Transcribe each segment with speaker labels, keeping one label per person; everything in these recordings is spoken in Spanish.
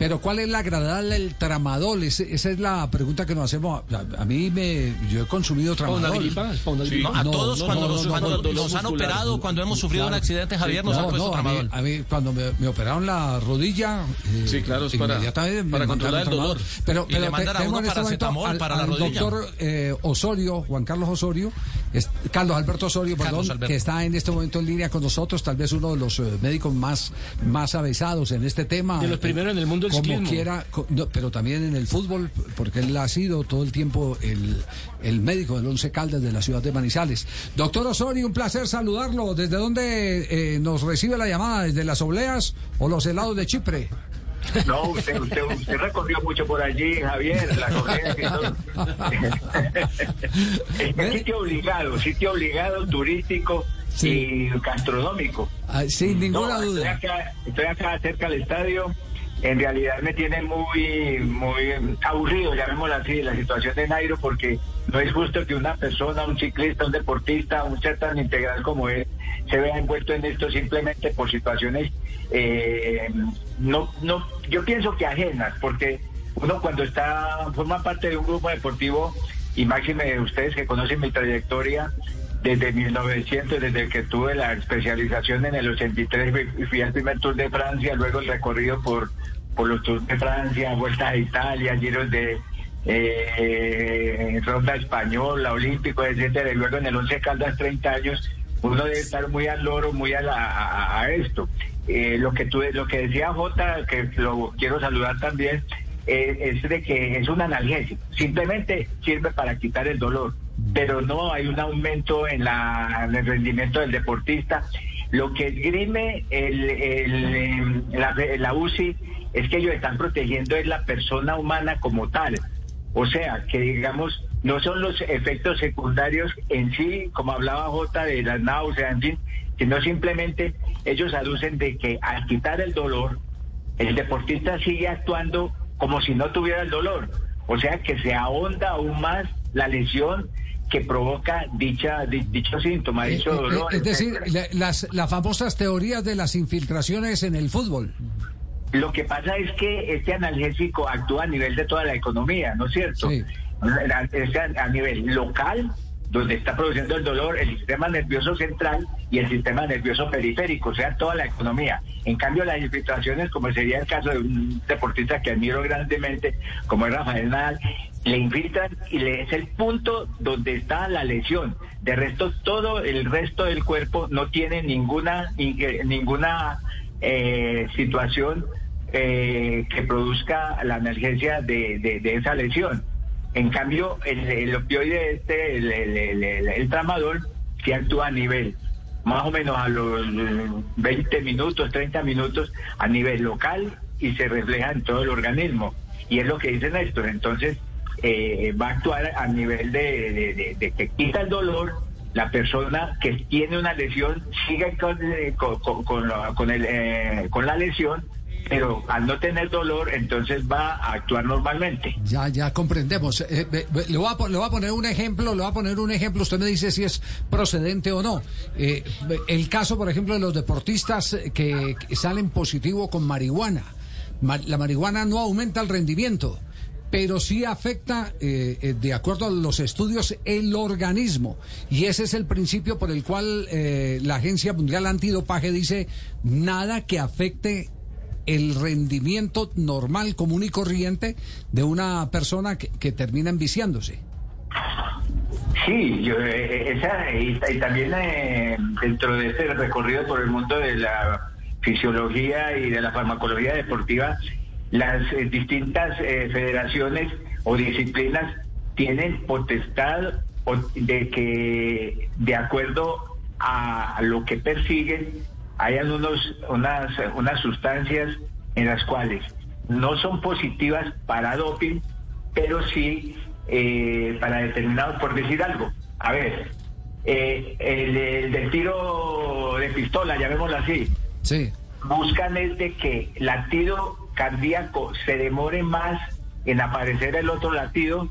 Speaker 1: Pero ¿cuál es la agradable el tramadol? esa es la pregunta que nos hacemos. A, mí me, yo he consumido tramadol.
Speaker 2: a todos cuando, nos, han operado, cuando hemos sufrido un accidente, Javier, nos han puesto tramadol.
Speaker 1: A mí, cuando me, operaron la rodilla,
Speaker 3: eh, sí, claro, es para, para controlar el dolor.
Speaker 1: Pero,
Speaker 2: y le mandan a uno este paracetamol para la rodilla.
Speaker 1: doctor eh, Osorio, Juan Carlos Osorio, Carlos Alberto Osorio, perdón, que está en este momento en línea con nosotros, tal vez uno de los eh, médicos más, más avesados en este tema.
Speaker 3: De los primeros en el mundo
Speaker 1: como quiera, pero también en el fútbol, porque él ha sido todo el tiempo el, el médico del Once Caldas de la ciudad de Manizales. Doctor Osorio, un placer saludarlo. ¿Desde dónde eh, nos recibe la llamada? ¿Desde las obleas o los helados de Chipre?
Speaker 4: No, usted, usted, usted, recorrió mucho por allí, Javier, la es sitio obligado, sitio obligado, turístico y gastronómico.
Speaker 1: Ah, sin ninguna duda.
Speaker 4: Estoy acá, estoy acá cerca del estadio en realidad me tiene muy, muy aburrido, llamémoslo así, la situación de Nairo, porque no es justo que una persona, un ciclista, un deportista, un ser tan integral como él, se vea envuelto en esto simplemente por situaciones, eh, no, no, yo pienso que ajenas, porque uno cuando está, forma parte de un grupo deportivo, y máxime ustedes que conocen mi trayectoria, desde 1900, desde que tuve la especialización en el 83, fui al primer Tour de Francia, luego el recorrido por, por los Tours de Francia, Vuelta a Italia, giros de eh, Ronda Española, Olímpico, etcétera, y luego en el 11 Caldas 30 años, uno debe estar muy al loro, muy a, a, esto. Eh, lo que tú, lo que decía Jota, que lo quiero saludar también, eh, es de que es un analgésico, simplemente sirve para quitar el dolor pero no hay un aumento en, la, el rendimiento del deportista. Lo que esgrime el, el, la, la UCI es que ellos están protegiendo es la persona humana como tal. O sea, que digamos, no son los efectos secundarios en sí, como hablaba J de las náuseas, en fin, sino simplemente ellos aducen de que al quitar el dolor, el deportista sigue actuando como si no tuviera el dolor. O sea, que se ahonda aún más la lesión que provoca dicha, dicho síntoma, eh, dicho eh, dolor.
Speaker 1: es decir, las, las famosas teorías de las infiltraciones en el fútbol.
Speaker 4: Lo que pasa es que este analgésico actúa a nivel de toda la economía, ¿no es cierto? Sí. A, a nivel local, donde está produciendo el dolor el sistema nervioso central y el sistema nervioso periférico, o sea, toda la economía. En cambio, las infiltraciones, como sería el caso de un deportista que admiro grandemente, como es Rafael Nadal, le infiltran y le es el punto donde está la lesión. De resto, todo el resto del cuerpo no tiene ninguna ninguna eh, situación eh, que produzca la emergencia de, esa lesión. En cambio, el, opioide este, el, tramador, sí actúa a nivel, más o menos a los 20 minutos, 30 minutos, a nivel local y se refleja en todo el organismo. Y es lo que dicen estos. Entonces, eh, va a actuar a nivel de, que quita el dolor, la persona que tiene una lesión sigue con, eh, con, el, eh, con la lesión, pero al no tener dolor, entonces va a actuar normalmente.
Speaker 1: Ya, ya comprendemos. le, voy a, le, voy a, poner un ejemplo, le voy a poner un ejemplo, usted me dice si es procedente o no. el caso, por ejemplo, de los deportistas que salen positivo con marihuana. La marihuana no aumenta el rendimiento pero sí afecta, eh, eh, de acuerdo a los estudios, el organismo. Y ese es el principio por el cual eh, la Agencia Mundial Antidopaje dice nada que afecte el rendimiento normal, común y corriente de una persona que, termina enviciándose.
Speaker 4: Sí, yo, esa, y, también dentro de ese recorrido por el mundo de la fisiología y de la farmacología deportiva, las eh, distintas eh, federaciones o disciplinas tienen potestad de que, de acuerdo a lo que persiguen, hayan unos, unas, unas sustancias en las cuales no son positivas para doping, pero sí eh, para determinados, por decir algo. A ver, el, el, del tiro de pistola, llamémoslo así.
Speaker 1: Sí.
Speaker 4: Buscan es de que latido cardíaco se demore más en aparecer el otro latido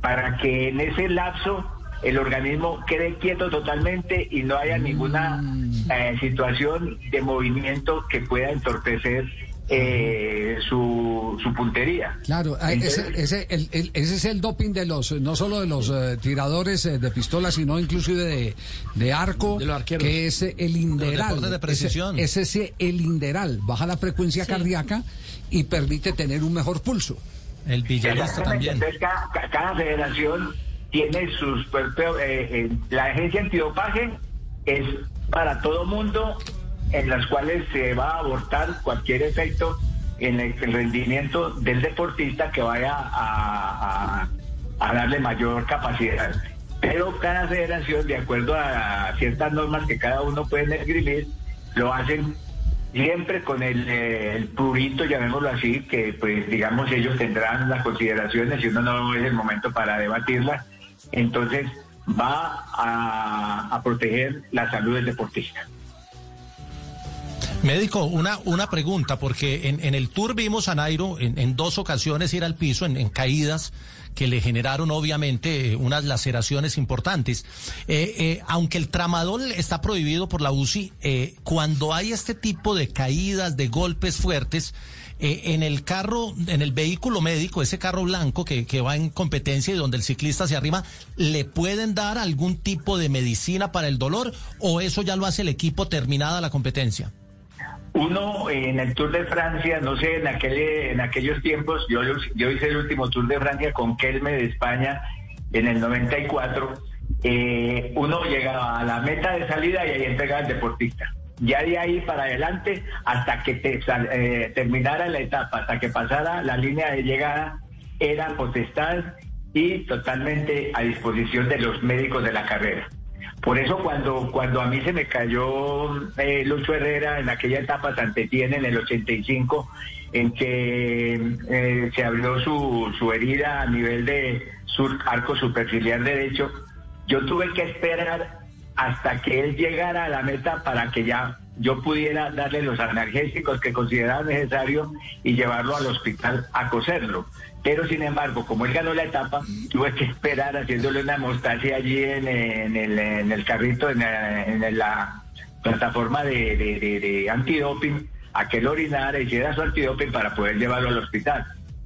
Speaker 4: para que en ese lapso el organismo quede quieto totalmente y no haya ninguna mm. eh, situación de movimiento que pueda entorpecer eh, su, su, puntería.
Speaker 1: Claro, ah, ese, ese, es el doping de los, no solo de los eh, tiradores eh, de pistola, sino inclusive de, de arco, que es el inderal.
Speaker 2: De precisión.
Speaker 1: Es ese el inderal, baja la frecuencia cardíaca y permite tener un mejor pulso.
Speaker 2: El villarista también.
Speaker 4: cada, federación tiene sus propios, la agencia antidopaje es para todo mundo en las cuales se va a abortar cualquier efecto en el, rendimiento del deportista que vaya a, darle mayor capacidad. Pero cada federación, de acuerdo a ciertas normas que cada uno puede escribir, lo hacen siempre con el, eh, el, purito, llamémoslo así, que pues digamos ellos tendrán las consideraciones y uno no es el momento para debatirlas. Entonces va a, proteger la salud del deportista.
Speaker 2: Médico, una, una pregunta, porque en, en el tour vimos a Nairo en, en dos ocasiones ir al piso, en, caídas que le generaron obviamente unas laceraciones importantes. Eh, eh, aunque el tramadol está prohibido por la UCI, eh, cuando hay este tipo de caídas, de golpes fuertes, en el carro, en el vehículo médico, ese carro blanco que, que va en competencia y donde el ciclista se arrima, ¿le pueden dar algún tipo de medicina para el dolor o eso ya lo hace el equipo terminada la competencia?
Speaker 4: Uno en el Tour de Francia, no sé, en aquel, en aquellos tiempos, yo, hice el último Tour de Francia con Kelme de España en el 94. Eh, uno llegaba a la meta de salida y ahí entregaba el deportista. Ya de ahí para adelante, hasta que te, eh, terminara la etapa, hasta que pasara la línea de llegada, era potestad y totalmente a disposición de los médicos de la carrera. Por eso cuando, cuando a mí se me cayó eh, Lucho Herrera en aquella etapa Santetiene en el 85, en que eh, se abrió su, su herida a nivel de sur, arco superciliar derecho, yo tuve que esperar hasta que él llegara a la meta para que ya yo pudiera darle los analgésicos que consideraba necesario y llevarlo al hospital a coserlo. Pero sin embargo, como él ganó la etapa, tuve que esperar haciéndole una hemostasia allí en, el, carrito, en, la plataforma de, de, antidoping, a que él orinara y hiciera su antidoping para poder llevarlo al hospital.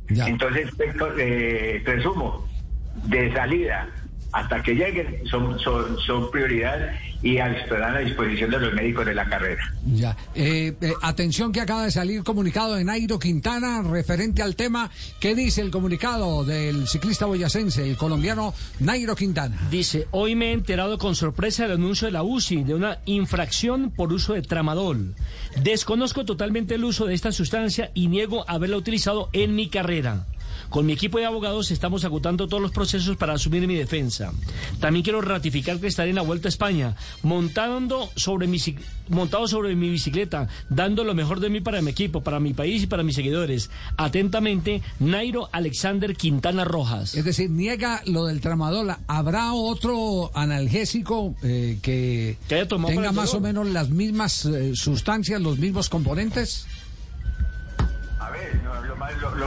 Speaker 4: Entonces, eh, presumo, de salida hasta que lleguen son, son, son prioridad y estarán a disposición de los médicos de la carrera.
Speaker 1: Ya. Eh, eh, atención que acaba de salir comunicado de Nairo Quintana referente al tema. ¿Qué dice el comunicado del ciclista boyacense, el colombiano Nairo Quintana?
Speaker 5: Dice, hoy me he enterado con sorpresa del anuncio de la UCI de una infracción por uso de tramadol. Desconozco totalmente el uso de esta sustancia y niego haberla utilizado en mi carrera. Con mi equipo de abogados estamos agotando todos los procesos para asumir mi defensa. También quiero ratificar que estaré en la Vuelta a España, montando sobre mi, montado sobre mi bicicleta, dando lo mejor de mí para mi equipo, para mi país y para mis seguidores. Atentamente, Nairo Alexander Quintana Rojas.
Speaker 1: Es decir, niega lo del tramadol. ¿Habrá otro analgésico eh, que, tenga más o menos las mismas eh, sustancias, los mismos componentes?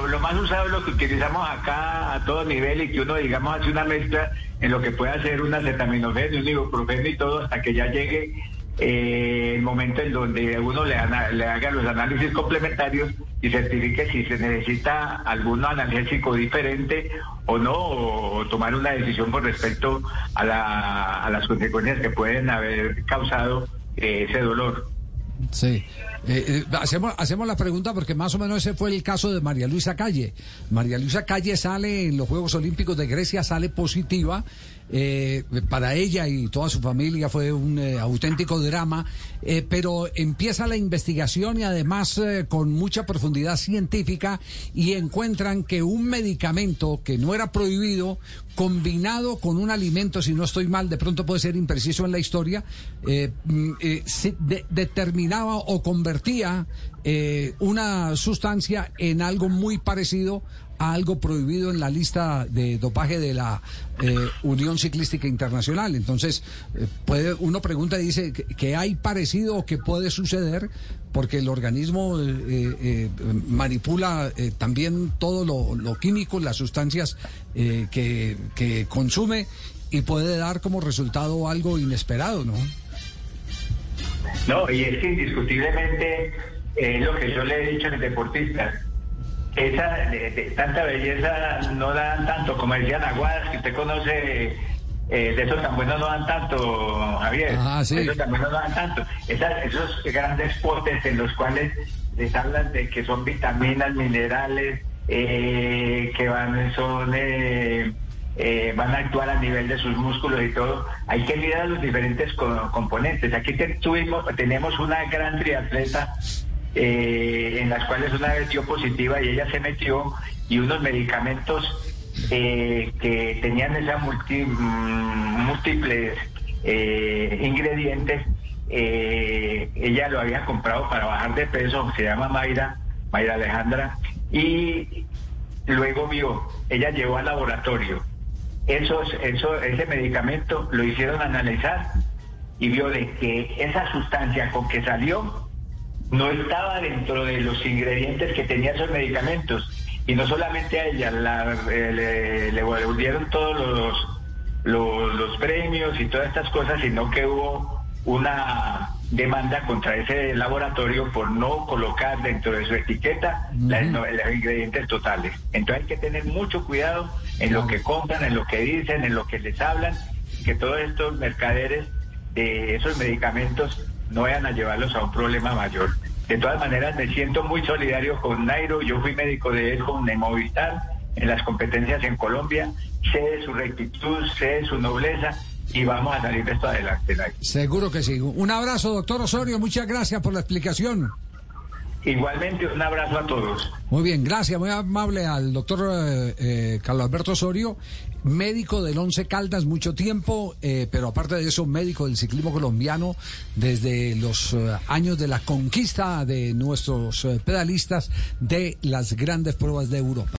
Speaker 4: Lo, más usado es lo que utilizamos acá a todo nivel y que uno, digamos, hace una mezcla en lo que puede hacer una acetaminofén, un ibuprofeno y todo hasta que ya llegue eh, el momento en donde uno le, le, haga los análisis complementarios y certifique si se necesita algún analgésico diferente o no, o, tomar una decisión con respecto a, la, a las consecuencias que pueden haber causado eh, ese dolor.
Speaker 1: Sí. Eh, eh, hacemos, hacemos la pregunta porque más o menos ese fue el caso de María Luisa Calle. María Luisa Calle sale en los Juegos Olímpicos de Grecia, sale positiva eh, para ella y toda su familia fue un auténtico drama, pero empieza la investigación y además con mucha profundidad científica y encuentran que un medicamento que no era prohibido, combinado con un alimento, si no estoy mal, de pronto puede ser impreciso en la historia, mm, determinaba o convertía una sustancia en algo muy parecido algo prohibido en la lista de dopaje de la eh, Unión Ciclística Internacional. Entonces, eh, puede, uno pregunta y dice que, hay parecido o que puede suceder porque el organismo eh, manipula también todo lo, químico, las sustancias que, que consume y puede dar como resultado algo inesperado, ¿no?
Speaker 4: No, y es que indiscutiblemente es lo que yo le he dicho a los deportistas. Esa de, tanta belleza no dan tanto, como decían Aguadas, que usted conoce, eh, de esos tan buenos no dan tanto, Javier.
Speaker 1: Ah, sí.
Speaker 4: De esos tan buenos no dan tanto. esos grandes potes en los cuales les hablan de que son vitaminas, minerales, eh, que van, son... Eh, eh, van a actuar a nivel de sus músculos y todo, hay que mirar los diferentes componentes. Aquí tuvimos, tenemos una gran triatleta eh, en las cuales una vez positiva y ella se metió y unos medicamentos eh, que tenían esas mm, múltiples ingredientes, ella lo había comprado para bajar de peso, se llama Mayra, Mayra Alejandra, y luego vio, ella llevó al laboratorio. Esos, eso, ese medicamento lo hicieron analizar y vio de que esa sustancia con que salió no estaba dentro de los ingredientes que tenía esos medicamentos. Y no solamente a ella, eh, le, devolvieron todos los, los, los premios y todas estas cosas, sino que hubo una demanda contra ese laboratorio por no colocar dentro de su etiqueta los ingredientes totales. Entonces hay que tener mucho cuidado en lo que compran, en lo que dicen, en lo que les hablan, que todos estos mercaderes de esos medicamentos no vayan a llevarlos a un problema mayor. De todas maneras, me siento muy solidario con Nairo. Yo fui médico de él con Movistar en las competencias en Colombia. Sé de su rectitud, sé de su nobleza y vamos a salir de esto adelante.
Speaker 1: Seguro que sí. Un abrazo, doctor Osorio. Muchas gracias por la explicación.
Speaker 4: Igualmente, un abrazo a todos.
Speaker 1: Muy bien, gracias, muy amable al doctor eh, eh, Carlos Alberto Osorio, médico del Once Caldas mucho tiempo, eh, pero aparte de eso, médico del ciclismo colombiano desde los años de la conquista de nuestros pedalistas de las grandes pruebas de Europa.